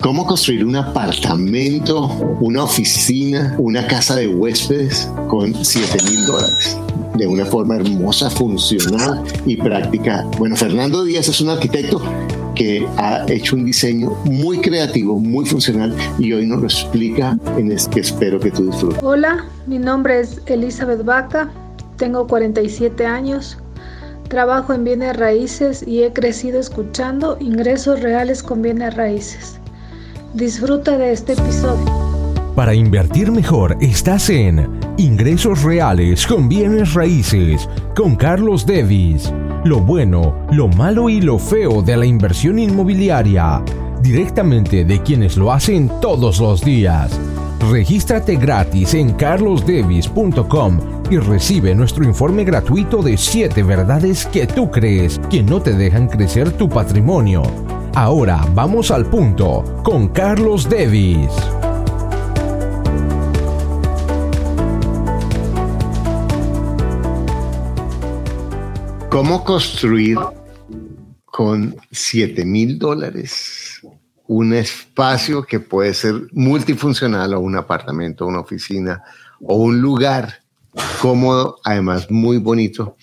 ¿Cómo construir un apartamento, una oficina, una casa de huéspedes con 7 mil dólares? de una forma hermosa, funcional y práctica. Bueno, Fernando Díaz es un arquitecto que ha hecho un diseño muy creativo, muy funcional y hoy nos lo explica en este que espero que tú disfrutes. Hola, mi nombre es Elizabeth Vaca, tengo 47 años, trabajo en bienes raíces y he crecido escuchando ingresos reales con bienes raíces. Disfruta de este episodio. Para invertir mejor estás en Ingresos Reales con Bienes Raíces con Carlos Devis. Lo bueno, lo malo y lo feo de la inversión inmobiliaria. Directamente de quienes lo hacen todos los días. Regístrate gratis en carlosdevis.com y recibe nuestro informe gratuito de 7 verdades que tú crees que no te dejan crecer tu patrimonio Ahora vamos al punto con Carlos Devis. ¿Cómo construir con 7 mil dólares un espacio que puede ser multifuncional o un apartamento, una oficina o un lugar cómodo, además muy bonito?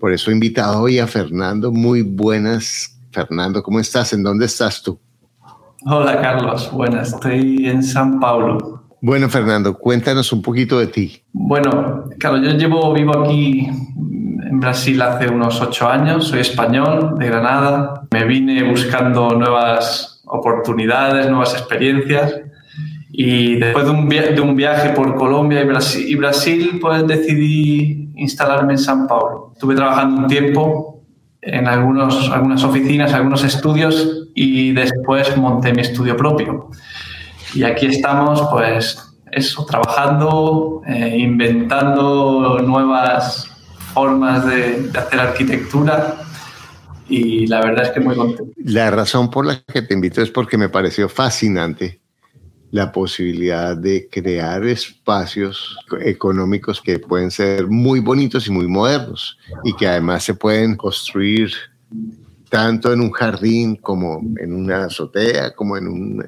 Por eso he invitado hoy a Fernando. Muy buenas Fernando, ¿cómo estás? ¿En dónde estás tú? Hola Carlos, buenas, estoy en San Paulo. Bueno, Fernando, cuéntanos un poquito de ti. Bueno, Carlos, yo llevo vivo aquí en Brasil hace unos ocho años, soy español, de Granada. Me vine buscando nuevas oportunidades, nuevas experiencias y después de un, de un viaje por Colombia y Brasil, y Brasil, pues decidí instalarme en San Paulo. Estuve trabajando un tiempo en algunos, algunas oficinas, algunos estudios y después monté mi estudio propio. Y aquí estamos, pues, eso, trabajando, eh, inventando nuevas formas de, de hacer arquitectura y la verdad es que muy contento. La razón por la que te invito es porque me pareció fascinante la posibilidad de crear espacios económicos que pueden ser muy bonitos y muy modernos y que además se pueden construir tanto en un jardín como en una azotea, como en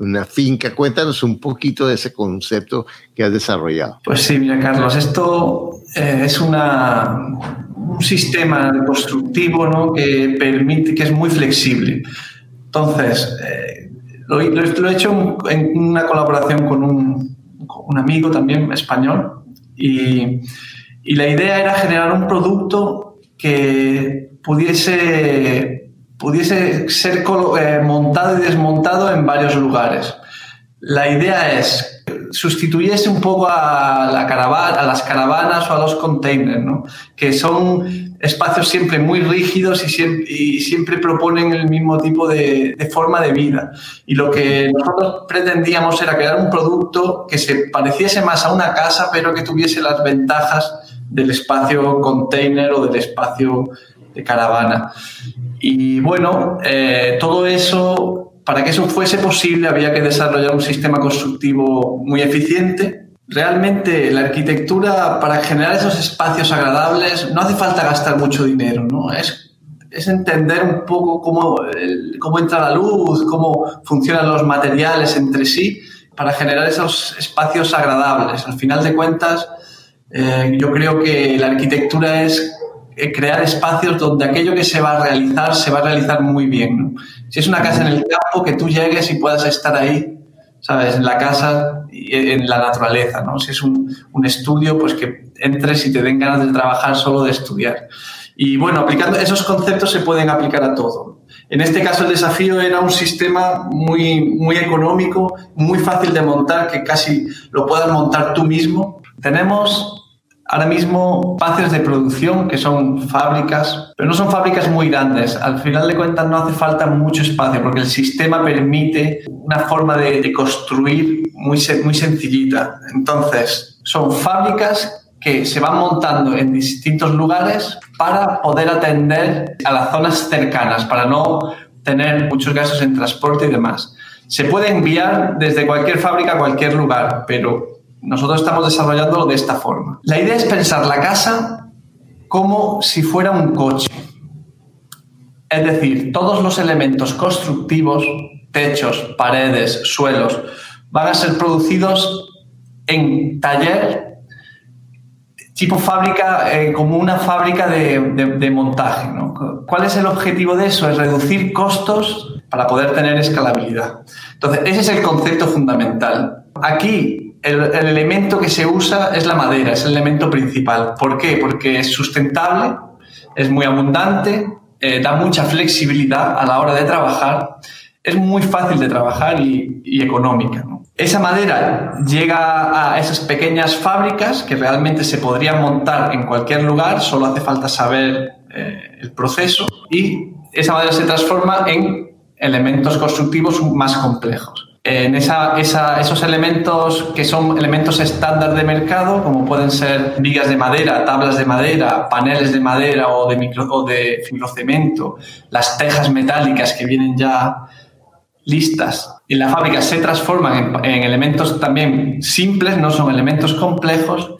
una finca. Cuéntanos un poquito de ese concepto que has desarrollado. Pues sí, mira Carlos, esto eh, es una, un sistema constructivo ¿no? que permite, que es muy flexible. Entonces, eh, lo, he hecho en una colaboración con un, amigo también español y, y, la idea era generar un producto que pudiese, pudiese ser eh, montado y desmontado en varios lugares. La idea es sustituyese un poco a, la caravana, a las caravanas o a los containers, ¿no? que son espacios siempre muy rígidos y siempre, proponen el mismo tipo de, de, forma de vida. Y lo que nosotros pretendíamos era crear un producto que se pareciese más a una casa, pero que tuviese las ventajas del espacio container o del espacio de caravana. Y bueno, eh, todo eso para que eso fuese posible había que desarrollar un sistema constructivo muy eficiente. Realmente la arquitectura para generar esos espacios agradables no hace falta gastar mucho dinero, ¿no? Es, entender un poco cómo, cómo entra la luz, cómo funcionan los materiales entre sí para generar esos espacios agradables. Al final de cuentas, eh, yo creo que la arquitectura es crear espacios donde aquello que se va a realizar se va a realizar muy bien. Si es una casa en el campo, que tú llegues y puedas estar ahí, ¿sabes? En la casa, y en la naturaleza, ¿no? Si es un, un estudio, pues que entres y te den ganas de trabajar solo de estudiar. Y bueno, aplicando esos conceptos se pueden aplicar a todo. En este caso el desafío era un sistema muy, muy económico, muy fácil de montar, que casi lo puedas montar tú mismo. Tenemos ahora mismo espacios de producción que son fábricas, pero no son fábricas muy grandes. Al final de cuentas no hace falta mucho espacio porque el sistema permite una forma de, construir muy, muy sencillita. Entonces, son fábricas que se van montando en distintos lugares para poder atender a las zonas cercanas, para no tener muchos gastos en transporte y demás. Se puede enviar desde cualquier fábrica a cualquier lugar, pero nosotros estamos desarrollándolo de esta forma. La idea es pensar la casa como si fuera un coche. Es decir, todos los elementos constructivos techos, paredes, suelos, van a ser producidos en taller tipo fábrica, eh, como una fábrica de, montaje. ¿Cuál es el objetivo de eso? Es reducir costos para poder tener escalabilidad. Entonces, ese es el concepto fundamental. Aquí, el, elemento que se usa es la madera, es el elemento principal. ¿Por qué? Porque es sustentable, es muy abundante, eh, da mucha flexibilidad a la hora de trabajar, es muy fácil de trabajar y, económica. Esa madera llega a esas pequeñas fábricas que realmente se podrían montar en cualquier lugar, solo hace falta saber eh, el proceso y esa madera se transforma en elementos constructivos más complejos. En esos elementos que son elementos estándar de mercado, como pueden ser vigas de madera, tablas de madera, paneles de madera o de, micro, o de fibrocemento, las tejas metálicas que vienen ya listas en la fábrica se transforman en, elementos también simples, no son elementos complejos,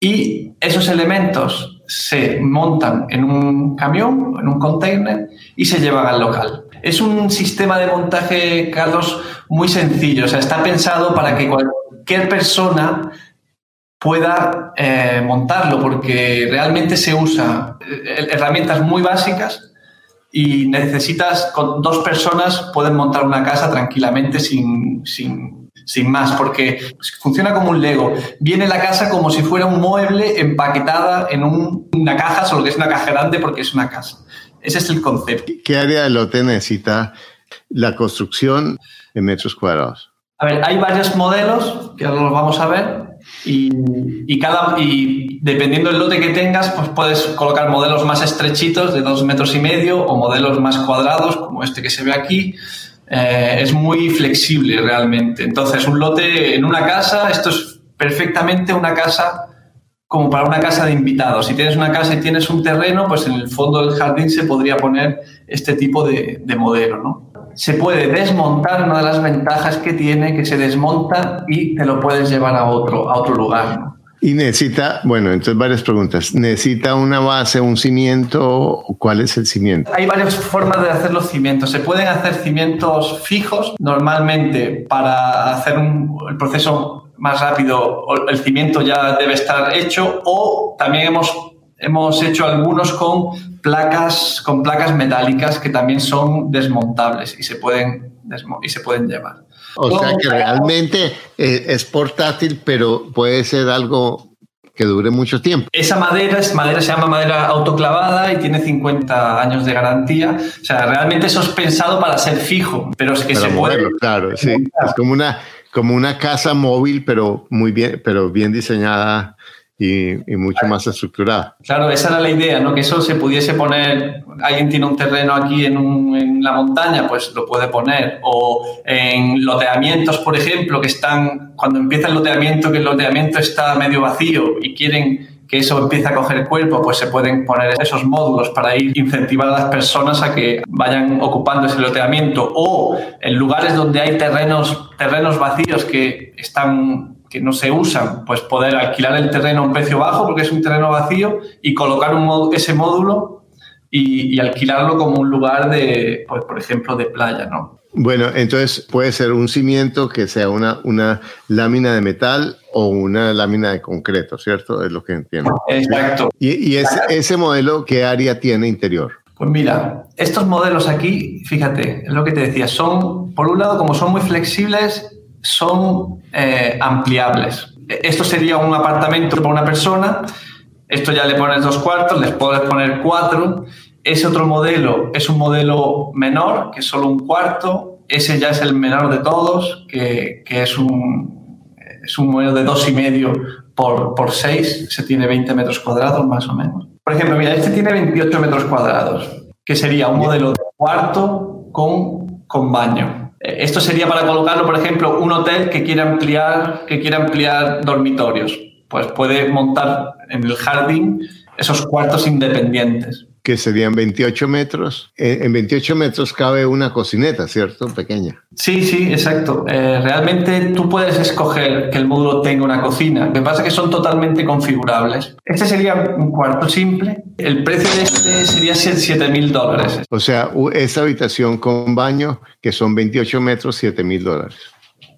y esos elementos se montan en un camión, en un container, y se llevan al local. Es un sistema de montaje, Carlos, muy sencillo. O sea, está pensado para que cualquier persona pueda eh, montarlo, porque realmente se usa eh, herramientas muy básicas y necesitas, con dos personas pueden montar una casa tranquilamente sin, más, porque funciona como un Lego. Viene la casa como si fuera un mueble empaquetada en una caja, solo que es una caja grande porque es una casa. Ese es el concepto. ¿Qué área de lote necesita la construcción en metros cuadrados? A ver, hay varios modelos que ahora los vamos a ver y, cada, y dependiendo del lote que tengas, pues puedes colocar modelos más estrechitos de dos metros y medio o modelos más cuadrados, como este que se ve aquí. Eh, es muy flexible realmente. Entonces, un lote en una casa, esto es perfectamente una casa como para una casa de invitados. Si tienes una casa y tienes un terreno, pues en el fondo del jardín se podría poner este tipo de, de modelo, ¿no? se puede desmontar, una de las ventajas que tiene, que se desmonta y te lo puedes llevar a otro, a otro lugar. Y necesita, bueno, entonces varias preguntas. ¿Necesita una base, un cimiento? ¿Cuál es el cimiento? Hay varias formas de hacer los cimientos. Se pueden hacer cimientos fijos. Normalmente, para hacer un, el proceso más rápido, el cimiento ya debe estar hecho. O también hemos hemos hecho algunos con placas, con placas metálicas que también son desmontables y se pueden, y se pueden llevar. O sea que realmente eh, es portátil, pero puede ser algo que dure mucho tiempo. Esa madera, es madera se llama madera autoclavada y tiene 50 años de garantía. O sea, realmente eso es pensado para ser fijo, pero es que se puede. Claro, sí. Es como una, como una casa móvil, pero muy bien, pero bien diseñada y, mucho más estructurada. Claro, esa era la idea, ¿no? Que eso se pudiese poner, alguien tiene un terreno aquí en, en, la montaña, pues lo puede poner. O en loteamientos, por ejemplo, que están, cuando empieza el loteamiento, que el loteamiento está medio vacío y quieren que eso empiece a coger cuerpo, pues se pueden poner esos módulos para ir incentivar a las personas a que vayan ocupando ese loteamiento. O en lugares donde hay terrenos, terrenos vacíos que están que no se usan, pues poder alquilar el terreno a un precio bajo porque es un terreno vacío y colocar un, ese módulo y, alquilarlo como un lugar de, pues, por ejemplo, de playa, ¿no? Bueno, entonces puede ser un cimiento que sea una, una lámina de metal o una lámina de concreto, ¿cierto? Es lo que entiendo. Exacto. ¿Y, y ese, ese modelo qué área tiene interior? Pues mira, estos modelos aquí, fíjate, es lo que te decía, son, por un lado, como son muy flexibles, son eh, ampliables. Esto sería un apartamento para una persona, esto ya le pones dos cuartos, les puedes poner cuatro. Ese otro modelo es un modelo menor, que es solo un cuarto. Ese ya es el menor de todos, que, es, un, es un modelo de dos y medio por, por seis. Se tiene 20 metros cuadrados más o menos. Por ejemplo, mira, este tiene 28 metros cuadrados, que sería un modelo de cuarto con, con baño. Esto sería para colocarlo, por ejemplo, un hotel que quiera ampliar, que quiera ampliar dormitorios. Pues puede montar en el jardín esos cuartos independientes. Que serían 28 metros. En, 28 metros cabe una cocineta, ¿cierto? Pequeña. Sí, sí, exacto. Eh, realmente tú puedes escoger que el módulo tenga una cocina. Lo que pasa es que son totalmente configurables. Este sería un cuarto simple. El precio de este sería 7 mil dólares. O sea, esa habitación con baño, que son 28 metros, 7 mil dólares.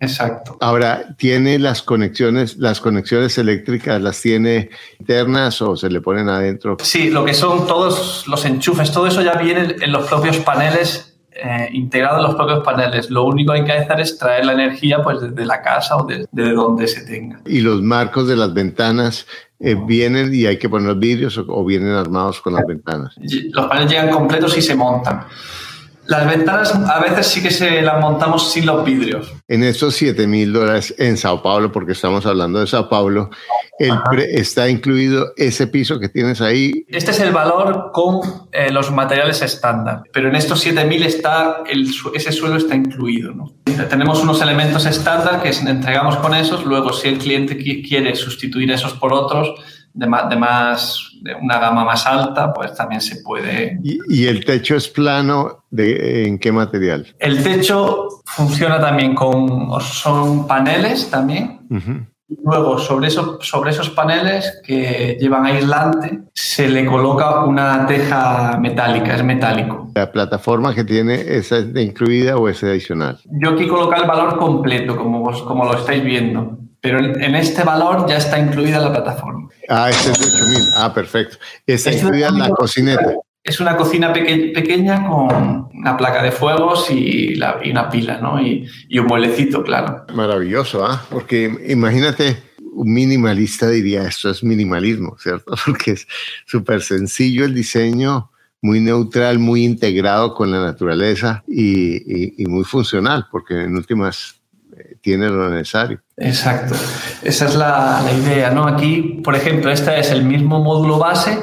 Exacto. Ahora, ¿tiene las conexiones, las conexiones eléctricas, las tiene internas o se le ponen adentro? Sí, lo que son todos los enchufes, todo eso ya viene en los propios paneles, eh, integrado en los propios paneles. Lo único que hay que hacer es traer la energía pues desde la casa o desde donde se tenga. ¿Y los marcos de las ventanas eh, vienen y hay que poner vidrios o vienen armados con las ventanas? Los paneles llegan completos y se montan. Las ventanas a veces sí que se las montamos sin los vidrios. En estos 7 mil dólares en Sao Paulo, porque estamos hablando de Sao Paulo, el está incluido ese piso que tienes ahí. Este es el valor con eh, los materiales estándar, pero en estos 7 mil está ese suelo está incluido. Tenemos unos elementos estándar que entregamos con esos, luego si el cliente quiere sustituir esos por otros, de más, de más de una gama más alta, pues también se puede. ¿Y, el techo es plano? De, ¿En qué material? El techo funciona también con. Son paneles también. Luego, sobre, eso, sobre esos paneles que llevan aislante, se le coloca una teja metálica, es metálico. ¿La plataforma que tiene es incluida o es adicional? Yo aquí coloco el valor completo, como, como lo estáis viendo. Pero en este valor ya está incluida la plataforma. Ah, este es de 8000. Ah, perfecto. Está incluida la cocineta. Es una cocina pequeña con una placa de fuegos y, una pila, ¿no? Y, un muelecito, claro. Maravilloso, ¿ah? Porque imagínate, un minimalista diría esto es minimalismo, ¿cierto? Porque es súper sencillo el diseño, muy neutral, muy integrado con la naturaleza y, y muy funcional, porque en últimas tiene lo necesario. Exacto. Esa es la, idea, ¿no? Aquí, por ejemplo, este es el mismo módulo base,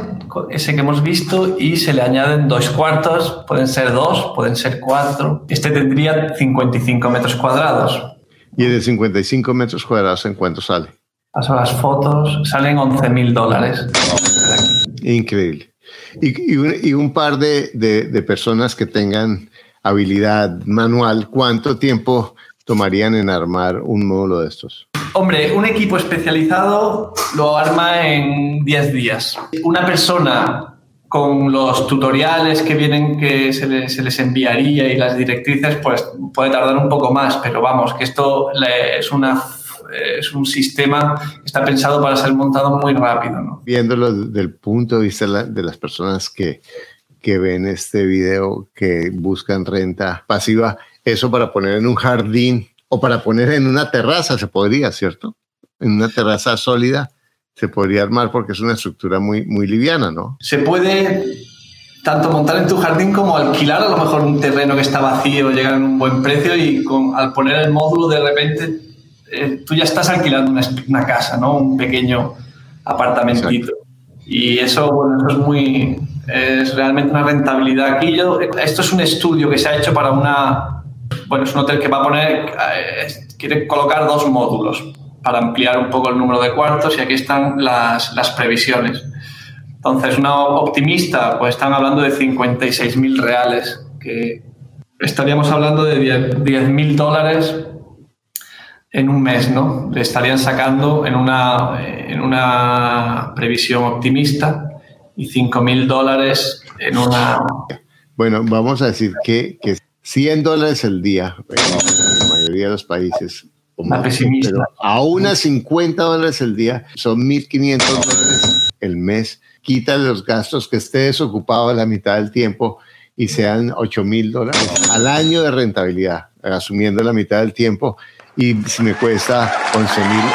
ese que hemos visto, y se le añaden dos cuartos, pueden ser dos, pueden ser cuatro. Este tendría 55 metros cuadrados. ¿Y de 55 metros cuadrados en cuánto sale? Paso las fotos, salen 11 mil dólares. Increíble. Y, un, par de, de personas que tengan habilidad manual, ¿cuánto tiempo tomarían en armar un módulo de estos? Hombre, un equipo especializado lo arma en 10 días. Una persona con los tutoriales que vienen que se les, enviaría y las directrices, pues puede tardar un poco más, pero vamos, que esto es una es un sistema que está pensado para ser montado muy rápido. ¿no? Viéndolo desde el punto de vista de las personas que, que ven este video, que buscan renta pasiva, eso para poner en un jardín o para poner en una terraza se podría, ¿cierto? En una terraza sólida se podría armar porque es una estructura muy, muy liviana, ¿no? Se puede tanto montar en tu jardín como alquilar a lo mejor un terreno que está vacío, llegar a un buen precio y con, al poner el módulo de repente eh, tú ya estás alquilando una, casa, ¿no? Un pequeño apartamentito. Y eso, bueno, eso es muy, es realmente una rentabilidad. Aquí yo, esto es un estudio que se ha hecho para una, bueno, es un hotel que va a poner, eh, quiere colocar dos módulos para ampliar un poco el número de cuartos y aquí están las, las previsiones. Entonces, una optimista, pues están hablando de 56.000 reales, que estaríamos hablando de 10.000 dólares en un mes, ¿no? Le estarían sacando en una, en una previsión optimista y 5.000 dólares en una... Bueno, vamos a decir que, que 100 dólares el día en la mayoría de los países. Más pesimista. Pero a 50 dólares el día son 1.500 dólares el mes. Quita los gastos que esté desocupado la mitad del tiempo y sean 8.000 dólares al año de rentabilidad, asumiendo la mitad del tiempo. Y si me cuesta 11.000,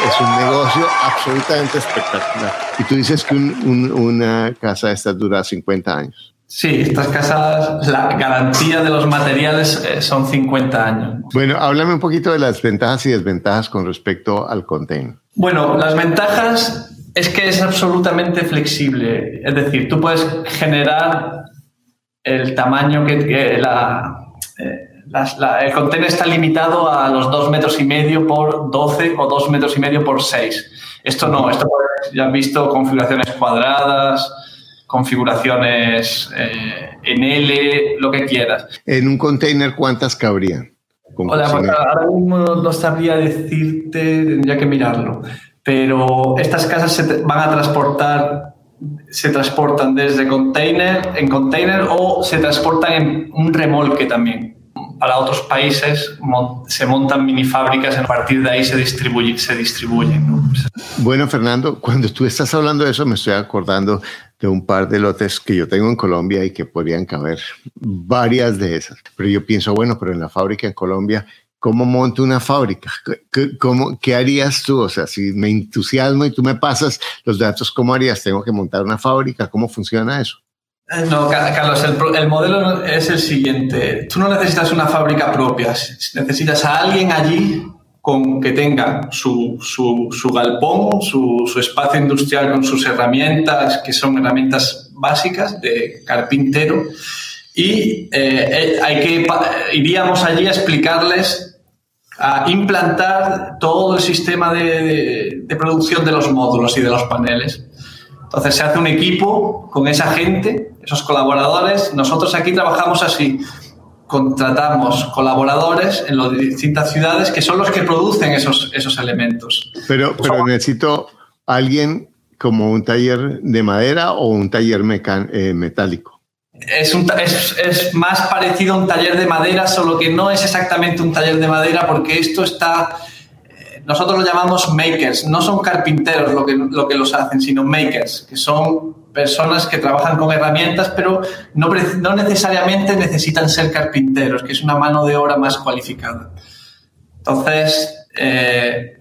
es un negocio absolutamente espectacular. Y tú dices que una casa de estas dura 50 años. Sí, estas casas, la garantía de los materiales eh, son 50 años. Bueno, háblame un poquito de las ventajas y desventajas con respecto al container. Bueno, las ventajas es que es absolutamente flexible. Es decir, tú puedes generar el tamaño que, la, eh, el container está limitado a los 2 metros y medio por 12 o 2 metros y medio por 6. Esto no, esto ya has visto configuraciones cuadradas, configuraciones eh, en L, lo que quieras. En un container, ¿cuántas cabrían? ahora mismo no sabría decirte, tendría que mirarlo, pero estas casas se van a transportar, se transportan desde container en container o se transportan en un remolque también para otros países se montan mini fábricas, a partir de ahí se distribuyen. Se distribuyen Bueno, Fernando, cuando tú estás hablando de eso, me estoy acordando de un par de lotes que yo tengo en Colombia y que podrían caber varias de esas. Pero yo pienso, bueno, pero en la fábrica en Colombia, ¿cómo monto una fábrica? ¿Qué, cómo, ¿Qué harías tú? O sea, si me entusiasmo y tú me pasas los datos, ¿cómo harías? ¿Tengo que montar una fábrica? ¿Cómo funciona eso? Eh, no, Carlos, el, modelo es el siguiente. Tú no necesitas una fábrica propia, necesitas a alguien allí con que tenga su, galpón, su, espacio industrial con sus herramientas, que son herramientas básicas de carpintero, y eh, eh, hay que, iríamos allí a explicarles, a implantar todo el sistema de producción de los módulos y de los paneles. Entonces se hace un equipo con esa gente, esos colaboradores. Nosotros aquí trabajamos así. Contratamos colaboradores en las distintas ciudades que son los que producen esos, esos elementos. Pero, pero necesito alguien como un taller de madera o un taller eh, metálico. Es, un, es, es, más parecido a un taller de madera, solo que no es exactamente un taller de madera porque esto está nosotros lo llamamos makers, no son carpinteros lo que, lo que los hacen, sino makers, que son personas que trabajan con herramientas, pero no, no necesariamente necesitan ser carpinteros, que es una mano de obra más cualificada. Entonces, eh,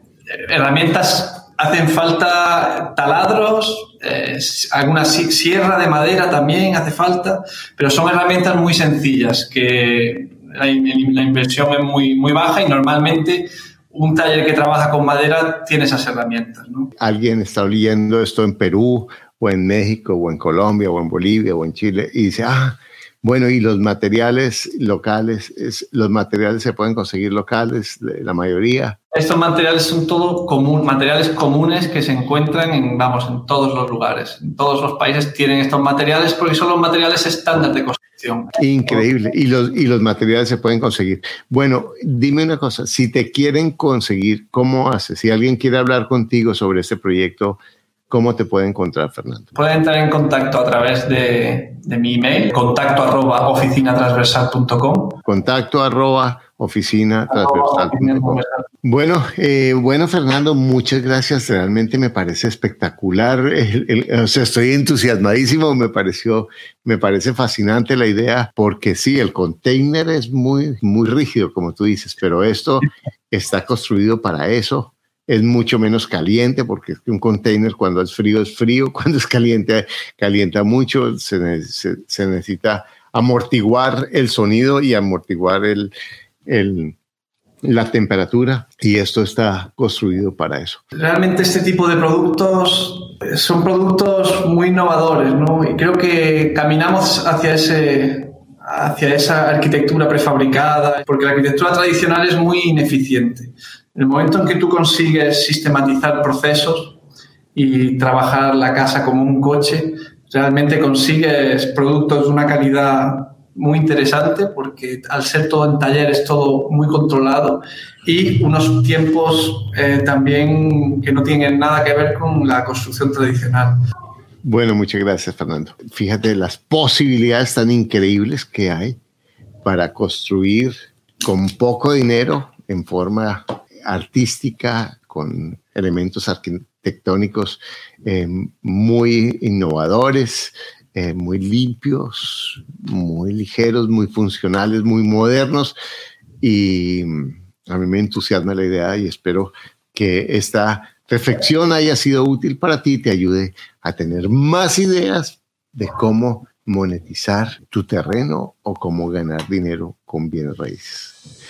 herramientas hacen falta taladros, eh, alguna sierra de madera también hace falta, pero son herramientas muy sencillas que la, inversión es muy, muy baja y normalmente un taller que trabaja con madera tiene esas herramientas. Alguien está oyendo esto en Perú o en México o en Colombia o en Bolivia o en Chile y dice, ah, bueno, y los materiales locales, es, los materiales se pueden conseguir locales, la mayoría. Estos materiales son todo común, materiales comunes que se encuentran en, vamos, en todos los lugares. En todos los países tienen estos materiales porque son los materiales estándar de construcción. Increíble. Y los, y los materiales se pueden conseguir. Bueno, dime una cosa, si te quieren conseguir, ¿cómo haces? Si alguien quiere hablar contigo sobre este proyecto, ¿Cómo te puede encontrar, Fernando? Puede entrar en contacto a través de, mi email, contacto arroba oficinatransversal.com. Contacto arroba oficinatransversal.com. Bueno, eh, bueno, Fernando, muchas gracias. Realmente me parece espectacular. o sea, estoy entusiasmadísimo. Me pareció, me parece fascinante la idea, porque sí, el container es muy, muy rígido, como tú dices, pero esto está construido para eso es mucho menos caliente porque un container cuando es frío es frío, cuando es caliente calienta mucho, se, necesita amortiguar el sonido y amortiguar el, la temperatura y esto está construido para eso. Realmente este tipo de productos son productos muy innovadores, ¿no? Y creo que caminamos hacia ese hacia esa arquitectura prefabricada, porque la arquitectura tradicional es muy ineficiente. El momento en que tú consigues sistematizar procesos y trabajar la casa como un coche, realmente consigues productos de una calidad muy interesante porque al ser todo en taller es todo muy controlado y unos tiempos eh, también que no tienen nada que ver con la construcción tradicional. Bueno, muchas gracias Fernando. Fíjate las posibilidades tan increíbles que hay para construir con poco dinero en forma artística, con elementos arquitectónicos eh, muy innovadores, eh, muy limpios, muy ligeros, muy funcionales, muy modernos. Y a mí me entusiasma la idea y espero que esta reflexión haya sido útil para ti y te ayude a tener más ideas de cómo monetizar tu terreno o cómo ganar dinero con bienes raíces.